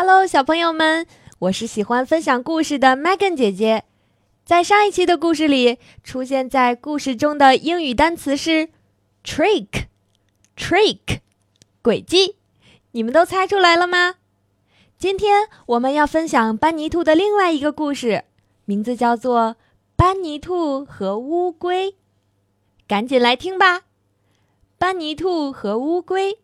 Hello，小朋友们，我是喜欢分享故事的 Megan 姐姐。在上一期的故事里，出现在故事中的英语单词是 trick，trick，诡计。你们都猜出来了吗？今天我们要分享班尼兔的另外一个故事，名字叫做《班尼兔和乌龟》。赶紧来听吧！班尼兔和乌龟。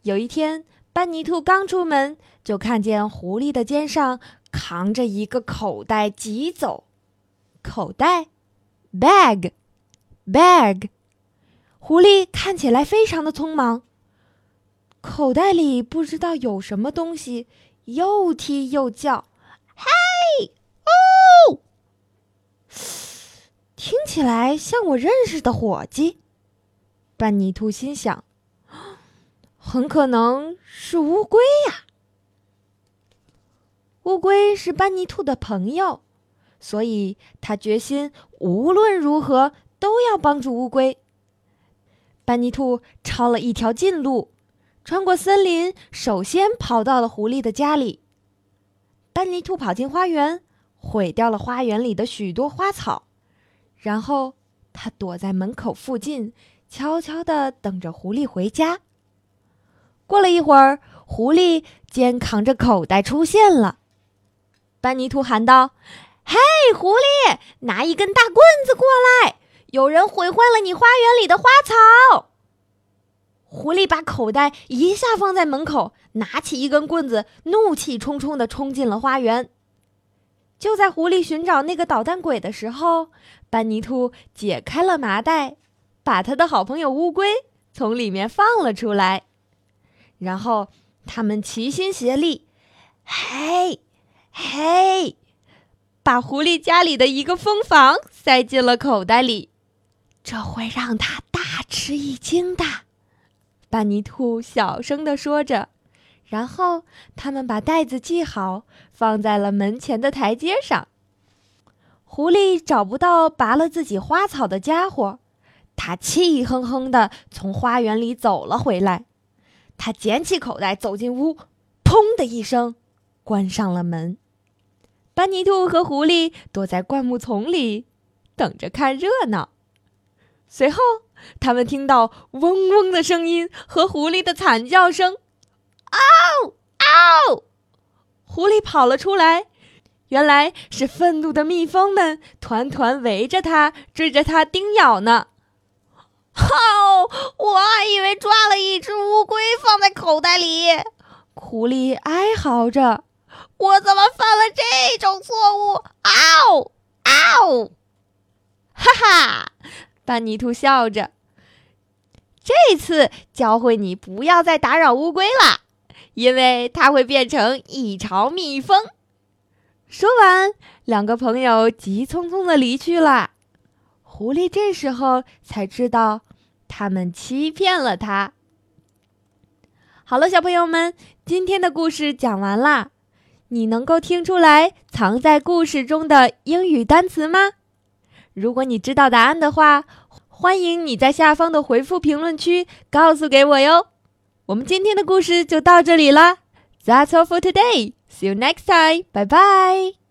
有一天，班尼兔刚出门，就看见狐狸的肩上扛着一个口袋急走。口袋，bag，bag。狐狸看起来非常的匆忙。口袋里不知道有什么东西，又踢又叫，嘿，哦，听起来像我认识的伙计。班尼兔心想，很可能是乌龟呀。乌龟是班尼兔的朋友，所以他决心无论如何都要帮助乌龟。班尼兔抄了一条近路。穿过森林，首先跑到了狐狸的家里。班尼兔跑进花园，毁掉了花园里的许多花草，然后他躲在门口附近，悄悄地等着狐狸回家。过了一会儿，狐狸肩扛着口袋出现了。班尼兔喊道：“嘿，狐狸，拿一根大棍子过来！有人毁坏了你花园里的花草。”狐狸把口袋一下放在门口，拿起一根棍子，怒气冲冲地冲进了花园。就在狐狸寻找那个捣蛋鬼的时候，班尼兔解开了麻袋，把他的好朋友乌龟从里面放了出来。然后他们齐心协力，嘿，嘿，把狐狸家里的一个蜂房塞进了口袋里，这会让他大吃一惊的。班尼兔小声地说着，然后他们把袋子系好，放在了门前的台阶上。狐狸找不到拔了自己花草的家伙，他气哼哼地从花园里走了回来。他捡起口袋，走进屋，砰的一声，关上了门。班尼兔和狐狸躲在灌木丛里，等着看热闹。随后。他们听到嗡嗡的声音和狐狸的惨叫声，嗷嗷！狐狸跑了出来，原来是愤怒的蜜蜂们团团围着它，追着它叮咬呢。哦，我还以为抓了一只乌龟放在口袋里，狐狸哀嚎着：“我怎么犯了这种错误？”嗷嗷！哈哈，班尼兔笑着。这次教会你不要再打扰乌龟了，因为它会变成一巢蜜蜂。说完，两个朋友急匆匆的离去了。狐狸这时候才知道，他们欺骗了他。好了，小朋友们，今天的故事讲完啦。你能够听出来藏在故事中的英语单词吗？如果你知道答案的话。欢迎你在下方的回复评论区告诉给我哟。我们今天的故事就到这里啦。That's all for today. See you next time. Bye bye.